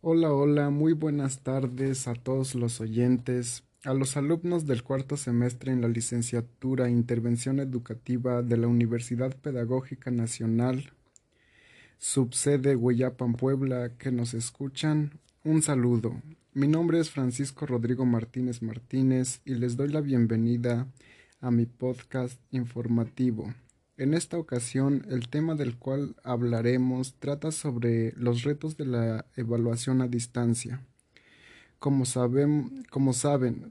Hola, hola, muy buenas tardes a todos los oyentes, a los alumnos del cuarto semestre en la licenciatura Intervención Educativa de la Universidad Pedagógica Nacional, subsede Hueyapan, Puebla, que nos escuchan. Un saludo. Mi nombre es Francisco Rodrigo Martínez Martínez y les doy la bienvenida a mi podcast informativo. En esta ocasión, el tema del cual hablaremos trata sobre los retos de la evaluación a distancia. Como, saben,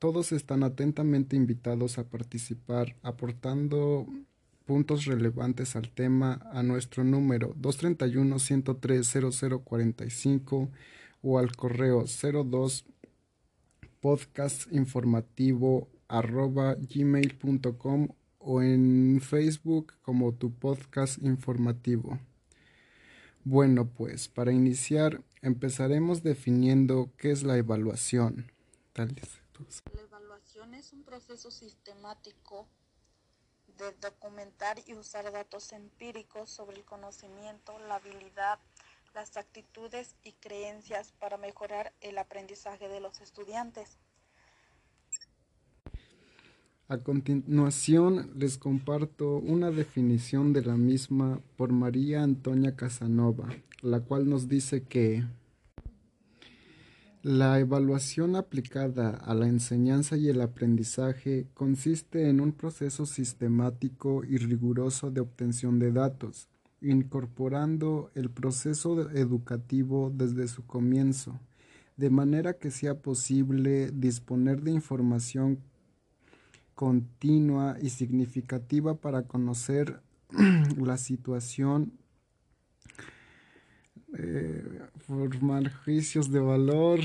todos están atentamente invitados a participar aportando puntos relevantes al tema a nuestro número 231-103-0045 o al correo 02 podcastinformativo arroba gmail.com o en Facebook como tu podcast informativo. Bueno, pues para iniciar empezaremos definiendo qué es la evaluación. La evaluación es un proceso sistemático de documentar y usar datos empíricos sobre el conocimiento, la habilidad, las actitudes y creencias para mejorar el aprendizaje de los estudiantes. A continuación les comparto una definición de la misma por María Antonia Casanova, la cual nos dice que la evaluación aplicada a la enseñanza y el aprendizaje consiste en un proceso sistemático y riguroso de obtención de datos, incorporando el proceso educativo desde su comienzo, de manera que sea posible disponer de información continua y significativa para conocer la situación, eh, formar juicios de valor.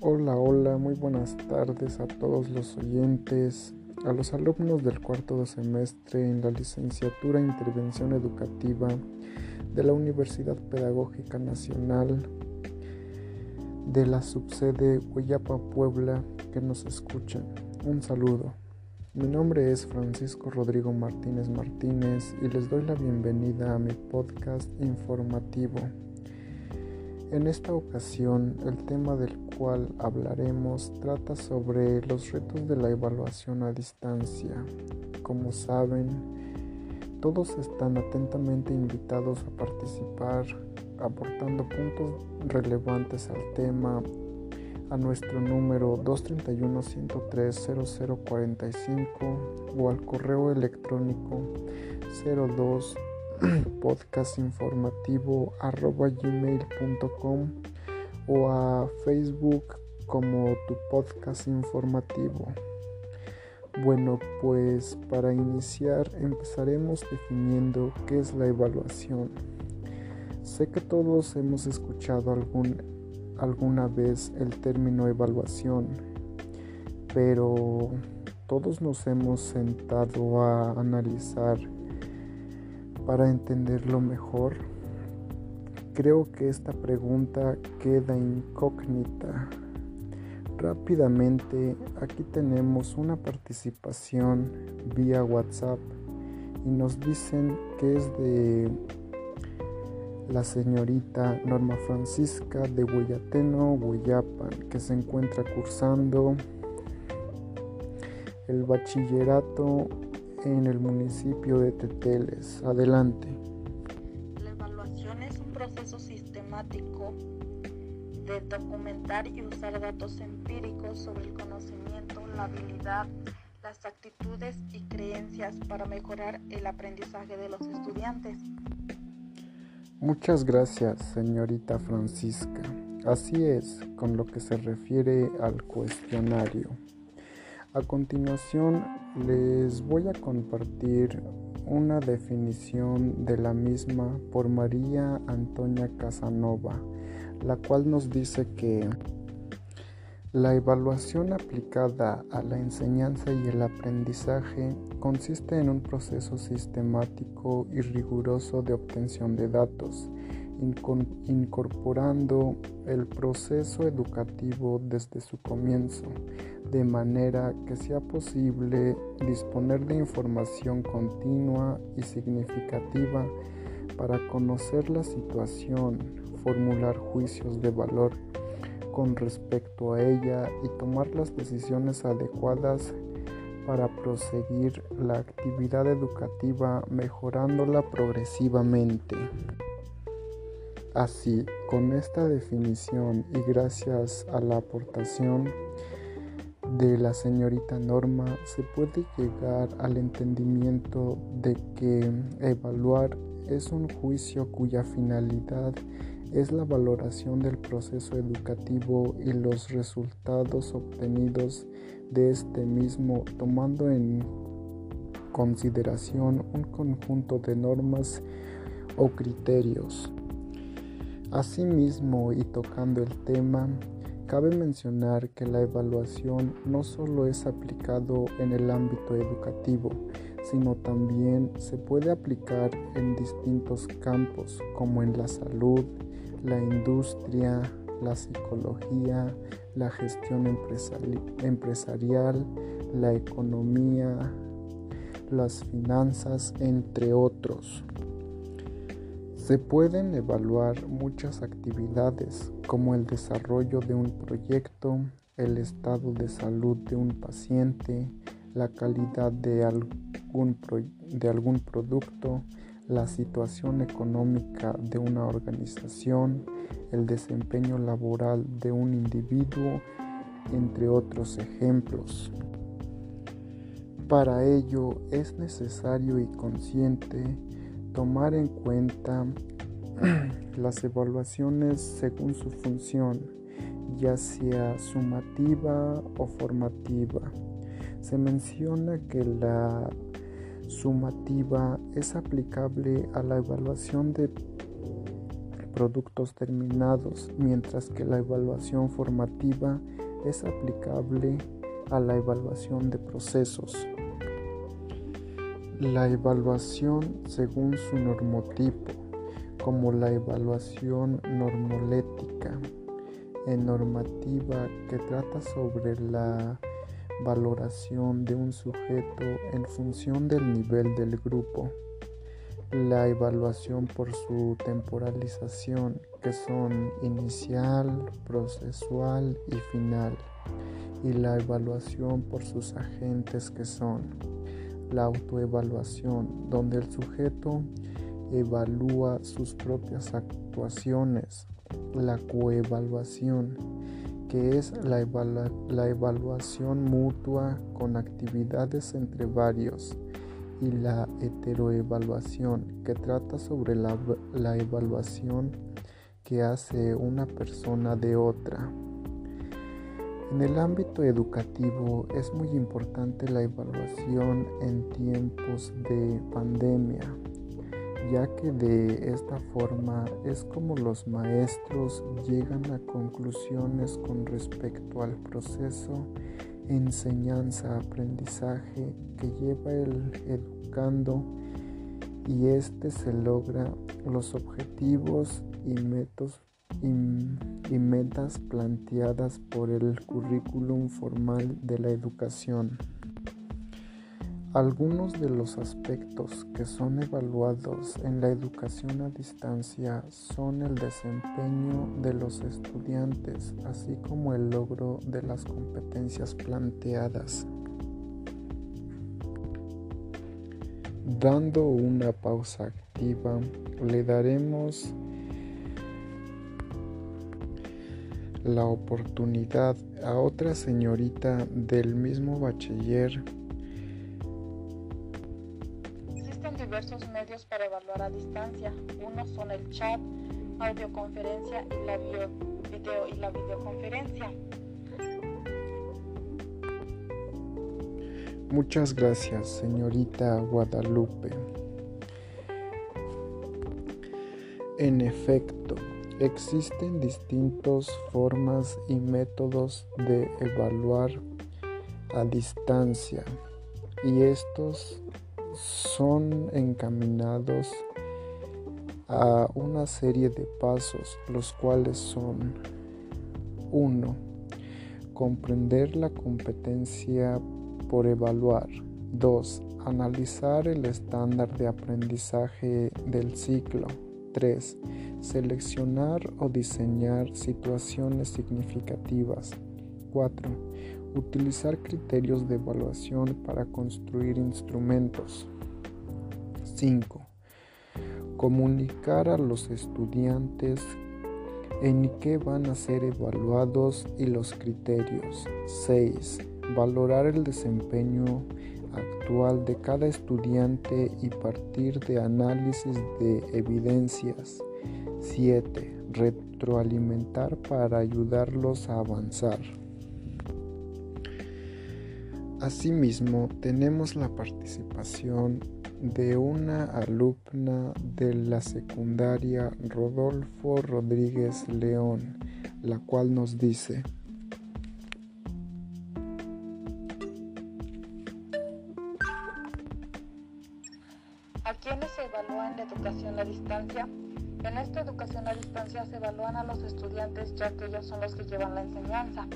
Hola, hola, muy buenas tardes a todos los oyentes, a los alumnos del cuarto semestre en la licenciatura Intervención Educativa de la Universidad Pedagógica Nacional de la subsede Huayapa Puebla que nos escuchan. Un saludo. Mi nombre es Francisco Rodrigo Martínez Martínez y les doy la bienvenida a mi podcast informativo. En esta ocasión el tema del cual hablaremos trata sobre los retos de la evaluación a distancia. Como saben, todos están atentamente invitados a participar aportando puntos relevantes al tema a nuestro número 231-103-0045 o al correo electrónico 02 podcastinformativo arroba gmail.com o a Facebook como tu podcast informativo. Bueno, pues para iniciar empezaremos definiendo qué es la evaluación. Sé que todos hemos escuchado algún, alguna vez el término evaluación, pero todos nos hemos sentado a analizar para entenderlo mejor. Creo que esta pregunta queda incógnita Rápidamente, aquí tenemos una participación vía WhatsApp y nos dicen que es de la señorita Norma Francisca de Huellateno, Hueyapan, que se encuentra cursando el bachillerato en el municipio de Teteles. Adelante. La evaluación es un proceso sistemático documentar y usar datos empíricos sobre el conocimiento, la habilidad, las actitudes y creencias para mejorar el aprendizaje de los estudiantes. Muchas gracias, señorita Francisca. Así es, con lo que se refiere al cuestionario. A continuación, les voy a compartir una definición de la misma por María Antonia Casanova la cual nos dice que la evaluación aplicada a la enseñanza y el aprendizaje consiste en un proceso sistemático y riguroso de obtención de datos, incorporando el proceso educativo desde su comienzo, de manera que sea posible disponer de información continua y significativa para conocer la situación, formular juicios de valor con respecto a ella y tomar las decisiones adecuadas para proseguir la actividad educativa mejorándola progresivamente. Así, con esta definición y gracias a la aportación de la señorita Norma, se puede llegar al entendimiento de que evaluar es un juicio cuya finalidad es la valoración del proceso educativo y los resultados obtenidos de este mismo, tomando en consideración un conjunto de normas o criterios. Asimismo, y tocando el tema, cabe mencionar que la evaluación no solo es aplicado en el ámbito educativo, sino también se puede aplicar en distintos campos como en la salud, la industria, la psicología, la gestión empresarial, la economía, las finanzas, entre otros. Se pueden evaluar muchas actividades como el desarrollo de un proyecto, el estado de salud de un paciente, la calidad de algún, de algún producto, la situación económica de una organización, el desempeño laboral de un individuo, entre otros ejemplos. Para ello es necesario y consciente tomar en cuenta las evaluaciones según su función, ya sea sumativa o formativa. Se menciona que la sumativa es aplicable a la evaluación de productos terminados, mientras que la evaluación formativa es aplicable a la evaluación de procesos. La evaluación según su normotipo, como la evaluación normolética en normativa que trata sobre la valoración de un sujeto en función del nivel del grupo, la evaluación por su temporalización, que son inicial, procesual y final, y la evaluación por sus agentes, que son la autoevaluación, donde el sujeto evalúa sus propias actuaciones, la coevaluación, que es la, evaluación mutua con actividades entre varios, y la heteroevaluación, que trata sobre la, evaluación que hace una persona de otra. En el ámbito educativo es muy importante la evaluación en tiempos de pandemia ya que de esta forma es como los maestros llegan a conclusiones con respecto al proceso enseñanza-aprendizaje que lleva el educando y este se logra los objetivos y, y metas planteadas por el currículum formal de la educación. Algunos de los aspectos que son evaluados en la educación a distancia son el desempeño de los estudiantes, así como el logro de las competencias planteadas. Dando una pausa activa, le daremos la oportunidad a otra señorita del mismo bachiller diversos medios para evaluar a distancia. Uno son el chat, audioconferencia y la video y la videoconferencia. Muchas gracias, señorita Guadalupe. En efecto, existen distintas formas y métodos de evaluar a distancia y estos son encaminados a una serie de pasos, los cuales son 1. comprender la competencia por evaluar. 2. Analizar el estándar de aprendizaje del ciclo. 3. Seleccionar o diseñar situaciones significativas. 4. Utilizar criterios de evaluación para construir instrumentos. 5. Comunicar a los estudiantes en qué van a ser evaluados y los criterios. 6. Valorar el desempeño actual de cada estudiante y partir de análisis de evidencias. 7. Retroalimentar para ayudarlos a avanzar. Asimismo, tenemos la participación de una alumna de la secundaria Rodolfo Rodríguez León, la cual nos dice, ¿A quiénes se evalúa en la educación a distancia? En esta educación a distancia se evalúan a los estudiantes ya que ellos son los que llevan la enseñanza.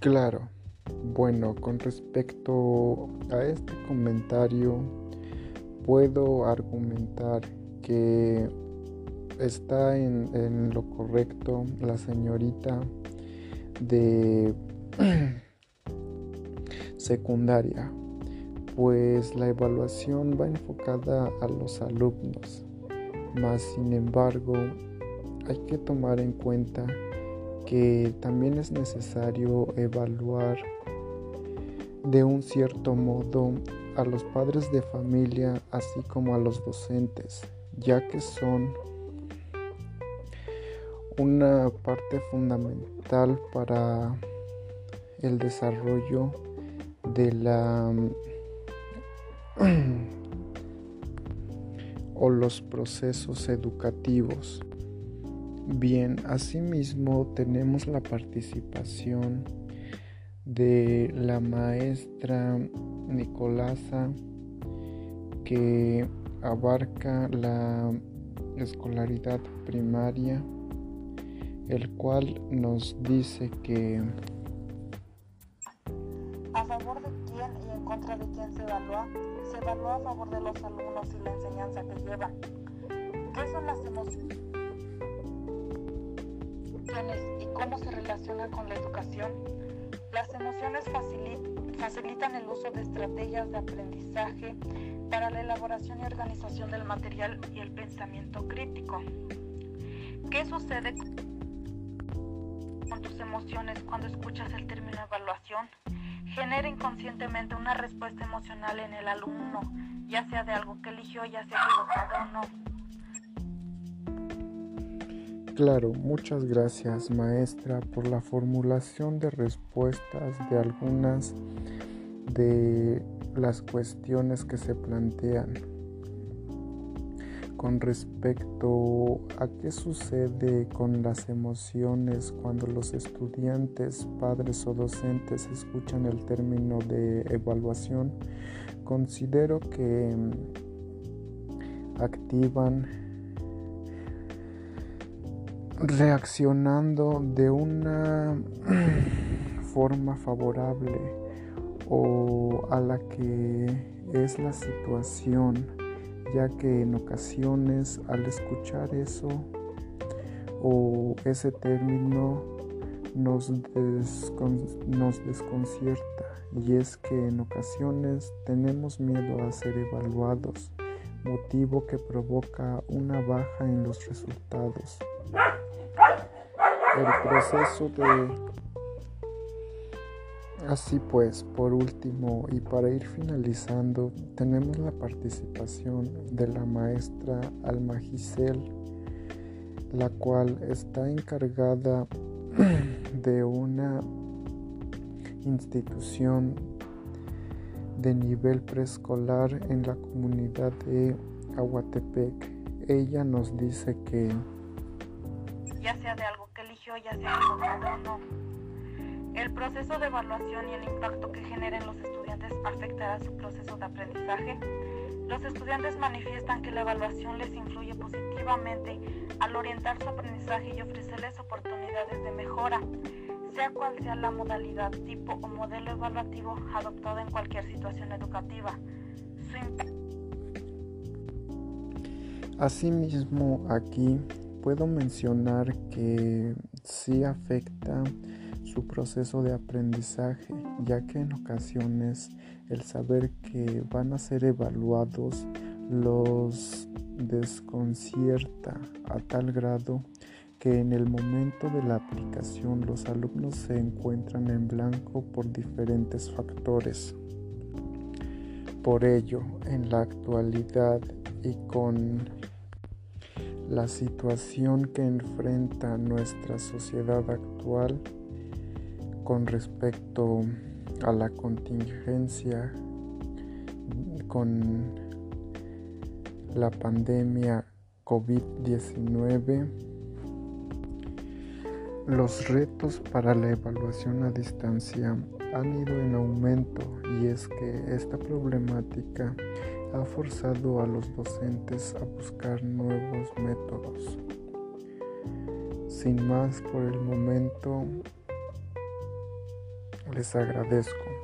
Claro. Bueno, con respecto a este comentario, puedo argumentar que está en, lo correcto la señorita de secundaria, pues la evaluación va enfocada a los alumnos, más sin embargo hay que tomar en cuenta que también es necesario evaluar de un cierto modo a los padres de familia así como a los docentes, ya que son una parte fundamental para el desarrollo de la o los procesos educativos. Bien, asimismo tenemos la participación de la maestra Nicolasa que abarca la escolaridad primaria, el cual nos dice que a favor de quién y en contra de quién se evalúa, se evalúa a favor de los alumnos y la enseñanza que llevan. ¿Qué son las emociones? Y cómo se relaciona con la educación. Las emociones facilitan el uso de estrategias de aprendizaje para la elaboración y organización del material y el pensamiento crítico. ¿Qué sucede con tus emociones cuando escuchas el término evaluación? Genera inconscientemente una respuesta emocional en el alumno, ya sea de algo que eligió, ya sea equivocado o no. Claro, muchas gracias maestra por la formulación de respuestas de algunas de las cuestiones que se plantean con respecto a qué sucede con las emociones cuando los estudiantes, padres o docentes escuchan el término de evaluación, considero que activan reaccionando de una forma favorable o a la que es la situación, ya que en ocasiones al escuchar eso o ese término nos, desconcierta. Y es que en ocasiones tenemos miedo a ser evaluados, motivo que provoca una baja en los resultados el proceso de... Así pues, por último y para ir finalizando, tenemos la participación de la maestra Alma la cual está encargada de una institución de nivel preescolar en la comunidad de Aguatepec. Ella nos dice que ya sea de algo ya sea equivocado o no. El proceso de evaluación y el impacto que generen los estudiantes afectará su proceso de aprendizaje. Los estudiantes manifiestan que la evaluación les influye positivamente al orientar su aprendizaje y ofrecerles oportunidades de mejora, sea cual sea la modalidad, tipo o modelo evaluativo adoptado en cualquier situación educativa. Asimismo, aquí puedo mencionar que sí afecta su proceso de aprendizaje, ya que en ocasiones el saber que van a ser evaluados los desconcierta a tal grado que en el momento de la aplicación los alumnos se encuentran en blanco por diferentes factores. Por ello, en la actualidad y con la situación que enfrenta nuestra sociedad actual con respecto a la contingencia con la pandemia COVID-19, los retos para la evaluación a distancia han ido en aumento y es que esta problemática ha forzado a los docentes a buscar nuevos métodos. Sin más por el momento, les agradezco.